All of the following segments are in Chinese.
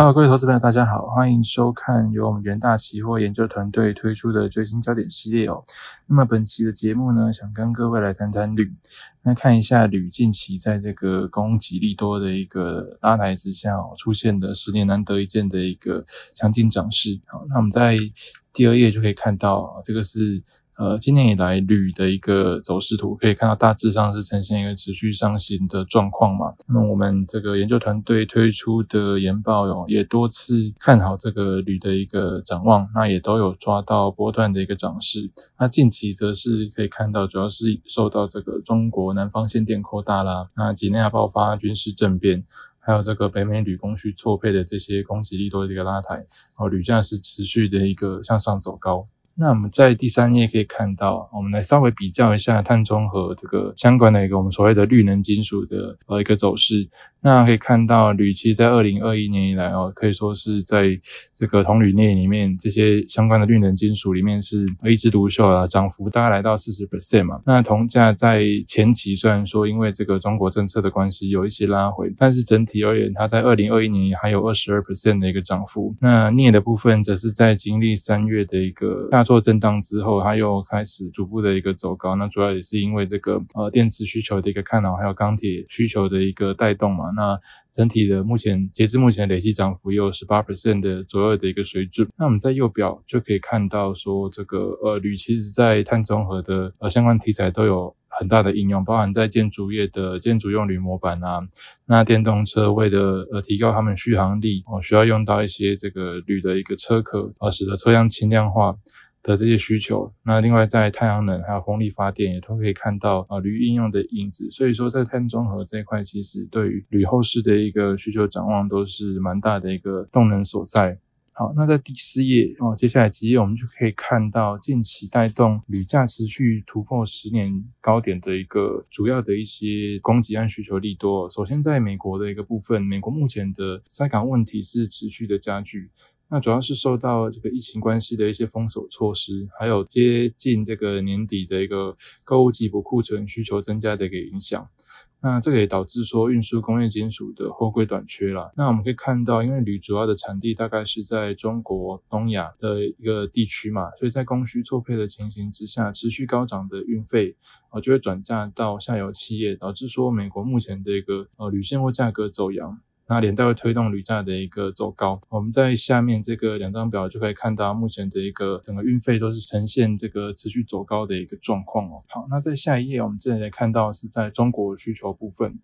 好各位投资朋友，大家好，欢迎收看由我们元大期货研究团队推出的最新焦点系列哦。那么本期的节目呢，想跟各位来谈谈铝。那看一下铝近期在这个供给利多的一个拉抬之下哦，出现的十年难得一见的一个强劲涨势。好，那我们在第二页就可以看到，这个是。呃，今年以来铝的一个走势图可以看到，大致上是呈现一个持续上行的状况嘛。那么我们这个研究团队推出的研报哟，也多次看好这个铝的一个展望，那也都有抓到波段的一个涨势。那近期则是可以看到，主要是受到这个中国南方限电扩大啦，那几内亚爆发军事政变，还有这个北美铝供需错配的这些供给力多的一个拉抬，哦，铝价是持续的一个向上走高。那我们在第三页可以看到，我们来稍微比较一下碳中和这个相关的一个我们所谓的绿能金属的呃一个走势。那可以看到，铝其实在二零二一年以来哦，可以说是在这个铜铝镍里面这些相关的绿能金属里面是一枝独秀啊，涨幅大概来到四十 percent 嘛。那铜价在前期虽然说因为这个中国政策的关系有一些拉回，但是整体而言，它在二零二一年还有二十二 percent 的一个涨幅。那镍的部分则是在经历三月的一个大做震荡之后，它又开始逐步的一个走高。那主要也是因为这个呃电池需求的一个看好，还有钢铁需求的一个带动嘛。那整体的目前截至目前累计涨幅也有十八 percent 的左右的一个水准。那我们在右表就可以看到说，这个呃铝其实在碳中和的呃相关题材都有很大的应用，包含在建筑业的建筑用铝模板啊，那电动车为了呃提高它们续航力哦，需要用到一些这个铝的一个车壳啊，使得车辆轻量化。的这些需求，那另外在太阳能还有风力发电也都可以看到啊铝应用的影子，所以说在碳中和这一块，其实对于铝后市的一个需求展望都是蛮大的一个动能所在。好，那在第四页哦，接下来几页我们就可以看到近期带动铝价持续突破十年高点的一个主要的一些供给和需求利多。首先在美国的一个部分，美国目前的塞港问题是持续的加剧。那主要是受到这个疫情关系的一些封锁措施，还有接近这个年底的一个购物季补库存需求增加的一个影响。那这个也导致说运输工业金属的货柜短缺了。那我们可以看到，因为铝主要的产地大概是在中国东亚的一个地区嘛，所以在供需错配的情形之下，持续高涨的运费啊就会转嫁到下游企业，导致说美国目前的一个呃铝现货价格走扬。那连带会推动铝价的一个走高。我们在下面这个两张表就可以看到，目前的一个整个运费都是呈现这个持续走高的一个状况哦。好，那在下一页，我们这里来看到是在中国需求部分。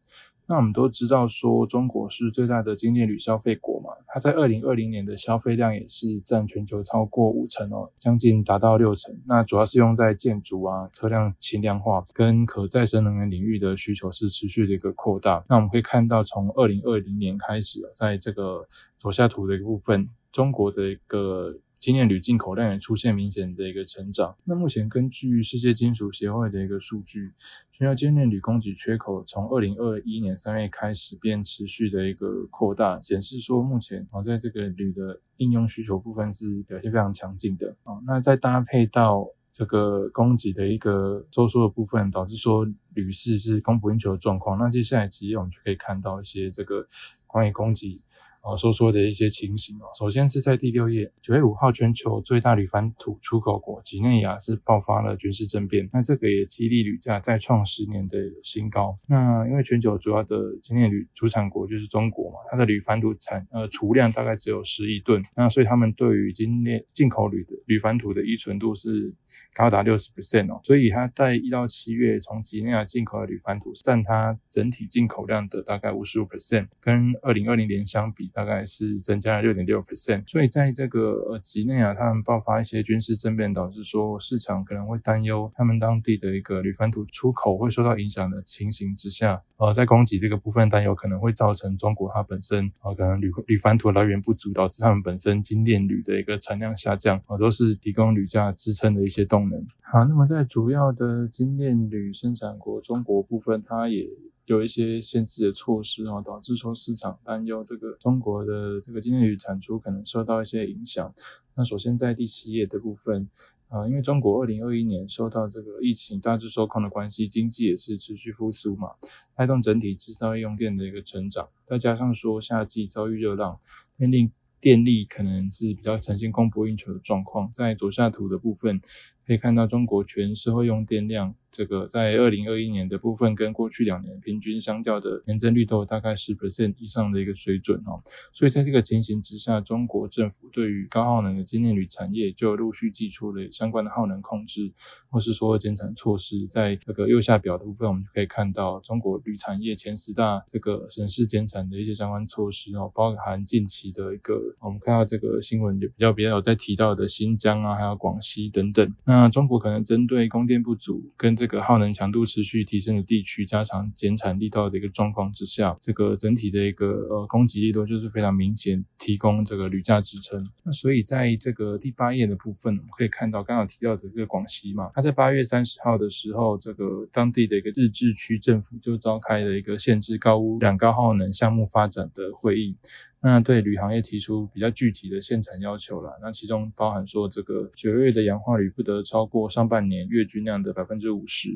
那我们都知道说，中国是最大的精炼铝消费国嘛，它在二零二零年的消费量也是占全球超过五成哦，将近达到六成。那主要是用在建筑啊、车辆轻量化跟可再生能源领域的需求是持续的一个扩大。那我们可以看到，从二零二零年开始，在这个左下图的一个部分，中国的一个。精炼铝进口量也出现明显的一个成长。那目前根据世界金属协会的一个数据，全球精炼铝供给缺口从二零二一年三月开始便持续的一个扩大，显示说目前啊在这个铝的应用需求部分是表现非常强劲的啊。那再搭配到这个供给的一个收缩的部分，导致说铝市是供不应求的状况。那接下来几页我们就可以看到一些这个关于供给。啊，收缩的一些情形哦。首先是在第六页，九月五号，全球最大铝矾土出口国几内亚是爆发了军事政变，那这个也激励铝价再创十年的新高。那因为全球主要的精炼铝主产国就是中国嘛，它的铝矾土产呃储量大概只有十亿吨，那所以他们对于精炼进口铝的铝矾土的依存度是高达六十 percent 哦。所以它在一到七月从几内亚进口的铝矾土占它整体进口量的大概五十五 percent，跟二零二零年相比。大概是增加了六点六 percent，所以在这个呃几内亚，他们爆发一些军事政变，导致说市场可能会担忧他们当地的一个铝矾土出口会受到影响的情形之下，呃，在供给这个部分担忧可能会造成中国它本身啊可能铝铝矾土来源不足，导致他们本身精炼铝的一个产量下降，啊，都是提供铝价支撑的一些动能。好，那么在主要的精炼铝生产国中国部分，它也。有一些限制的措施啊，导致说市场担忧这个中国的这个精炼铝产出可能受到一些影响。那首先在第七页的部分，啊，因为中国二零二一年受到这个疫情大致受控的关系，经济也是持续复苏嘛，带动整体制造业用电的一个成长，再加上说夏季遭遇热浪，电力电力可能是比较呈现供不应求的状况，在左下图的部分可以看到中国全社会用电量。这个在二零二一年的部分，跟过去两年平均相较的年增率都大概十 percent 以上的一个水准哦。所以在这个情形之下，中国政府对于高耗能的精炼铝产业就陆续寄出了相关的耗能控制，或是说减产措施。在这个右下表的部分，我们就可以看到中国铝产业前十大这个省市减产的一些相关措施哦，包含近期的一个我们看到这个新闻就比较比较有在提到的新疆啊，还有广西等等。那那中国可能针对供电不足跟这个耗能强度持续提升的地区，加强减产力道的一个状况之下，这个整体的一个呃供给力度就是非常明显，提供这个铝价支撑。那所以在这个第八页的部分，我们可以看到刚刚提到的这个广西嘛，它在八月三十号的时候，这个当地的一个自治区政府就召开了一个限制高污染高耗能项目发展的会议。那对铝行业提出比较具体的限产要求了，那其中包含说这个九月的氧化铝不得超过上半年月均量的百分之五十，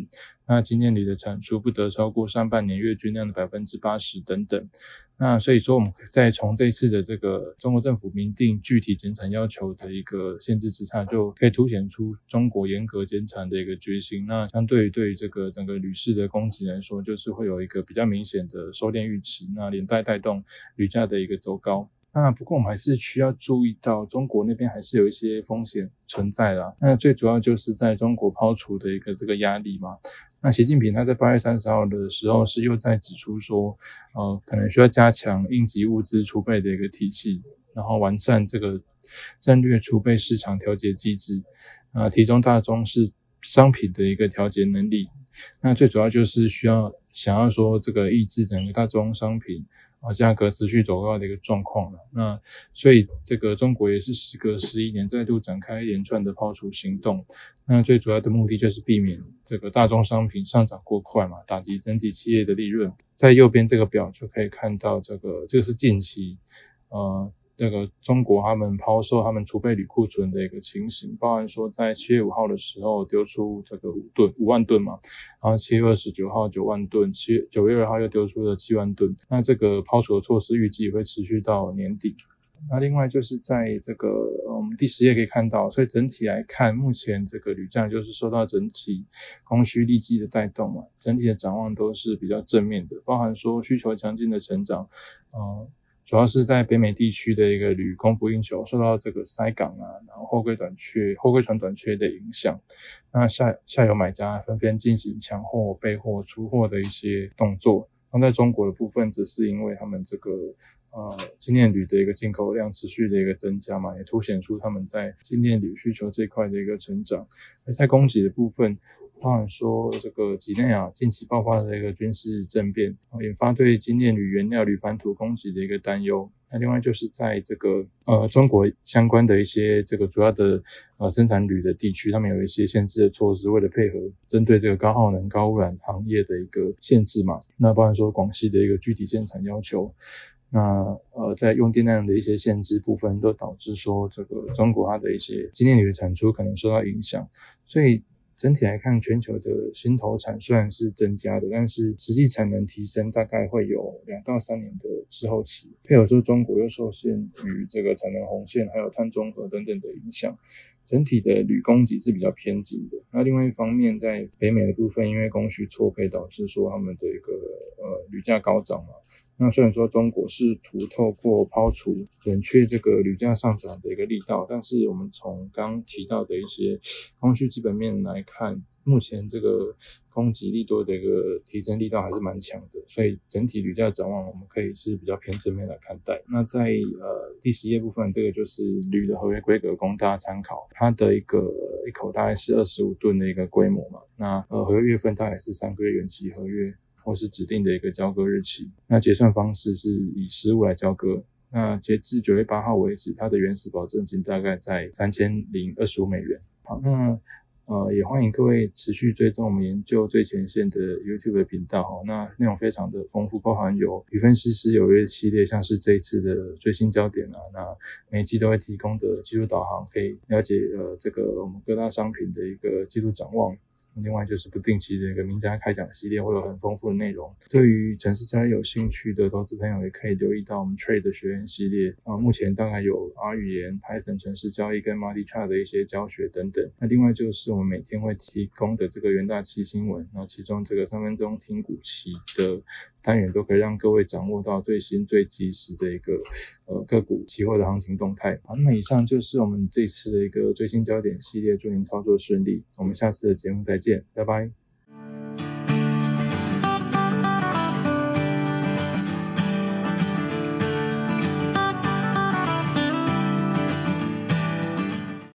那今年铝的产出不得超过上半年月均量的百分之八十等等。那所以说，我们再从这次的这个中国政府明定具体减产要求的一个限制之下，就可以凸显出中国严格减产的一个决心。那相对于对于这个整个铝市的供给来说，就是会有一个比较明显的收敛预期，那连带带动铝价的一个走高。那不过我们还是需要注意到，中国那边还是有一些风险存在啦。那最主要就是在中国抛除的一个这个压力嘛。那习近平他在八月三十号的时候是又在指出说，呃，可能需要加强应急物资储备的一个体系，然后完善这个战略储备市场调节机制，啊，提中大宗是商品的一个调节能力。那最主要就是需要想要说这个抑制整个大宗商品。啊，价格持续走高的一个状况了。那所以这个中国也是时隔十一年再度展开一连串的抛储行动。那最主要的目的就是避免这个大宗商品上涨过快嘛，打击整体企业的利润。在右边这个表就可以看到，这个这个是近期，呃。这个中国他们抛售他们储备铝库存的一个情形，包含说在七月五号的时候丢出这个五吨五万吨嘛，然后七月二十九号九万吨，七月九月二号又丢出了七万吨。那这个抛除的措施预计会持续到年底。那另外就是在这个我们第十页可以看到，所以整体来看，目前这个铝价就是受到整体供需利基的带动嘛，整体的展望都是比较正面的，包含说需求强劲的成长，嗯。主要是在北美地区的一个铝供不应求，受到这个塞港啊，然后货柜短缺、货柜船短缺的影响，那下下游买家纷纷进行抢货、备货、出货的一些动作。那在中国的部分，只是因为他们这个呃精炼铝的一个进口量持续的一个增加嘛，也凸显出他们在精炼铝需求这块的一个成长。而在供给的部分，包含说这个几内亚近期爆发的一个军事政变，引发对精炼铝原料铝矾土供给的一个担忧。那另外就是在这个呃中国相关的一些这个主要的呃生产铝的地区，他们有一些限制的措施，为了配合针对这个高耗能、高污染行业的一个限制嘛。那包含说广西的一个具体限产要求，那呃在用电量的一些限制部分，都导致说这个中国它的一些精炼铝的产出可能受到影响，所以。整体来看，全球的新投产虽然是增加的，但是实际产能提升大概会有两到三年的滞后期。配合说中国又受限于这个产能红线，还有碳中和等等的影响，整体的铝供给是比较偏紧的。那另外一方面，在北美的部分，因为供需错配，导致说他们的一个呃铝价高涨嘛。那虽然说中国试图透过抛除冷却这个铝价上涨的一个力道，但是我们从刚提到的一些供需基本面来看，目前这个供给力多的一个提升力道还是蛮强的，所以整体铝价展望我们可以是比较偏正面来看待。那在呃第十页部分，这个就是铝的合约规格供大家参考，它的一个一口大概是二十五吨的一个规模嘛，那呃合约月份大概是三个月远期合约。或是指定的一个交割日期，那结算方式是以实物来交割。那截至九月八号为止，它的原始保证金大概在三千零二十五美元。好，那呃，也欢迎各位持续追踪我们研究最前线的 YouTube 频道哈。那内容非常的丰富，包含有与分析师有约系列，像是这一次的最新焦点啊，那每期都会提供的技术导航，可以了解呃这个我们各大商品的一个季度展望。另外就是不定期的一个名家开讲系列，会有很丰富的内容。对于城市交易有兴趣的投资朋友，也可以留意到我们 Trade 学院系列啊。目前大概有 R 语言、Python 城市交易跟 Multi Chart 的一些教学等等。那另外就是我们每天会提供的这个元大期新闻，那其中这个三分钟听股期的单元，都可以让各位掌握到最新最及时的一个呃个股期货的行情动态。好，那么以上就是我们这次的一个最新焦点系列，祝您操作顺利。我们下次的节目再。见，拜拜。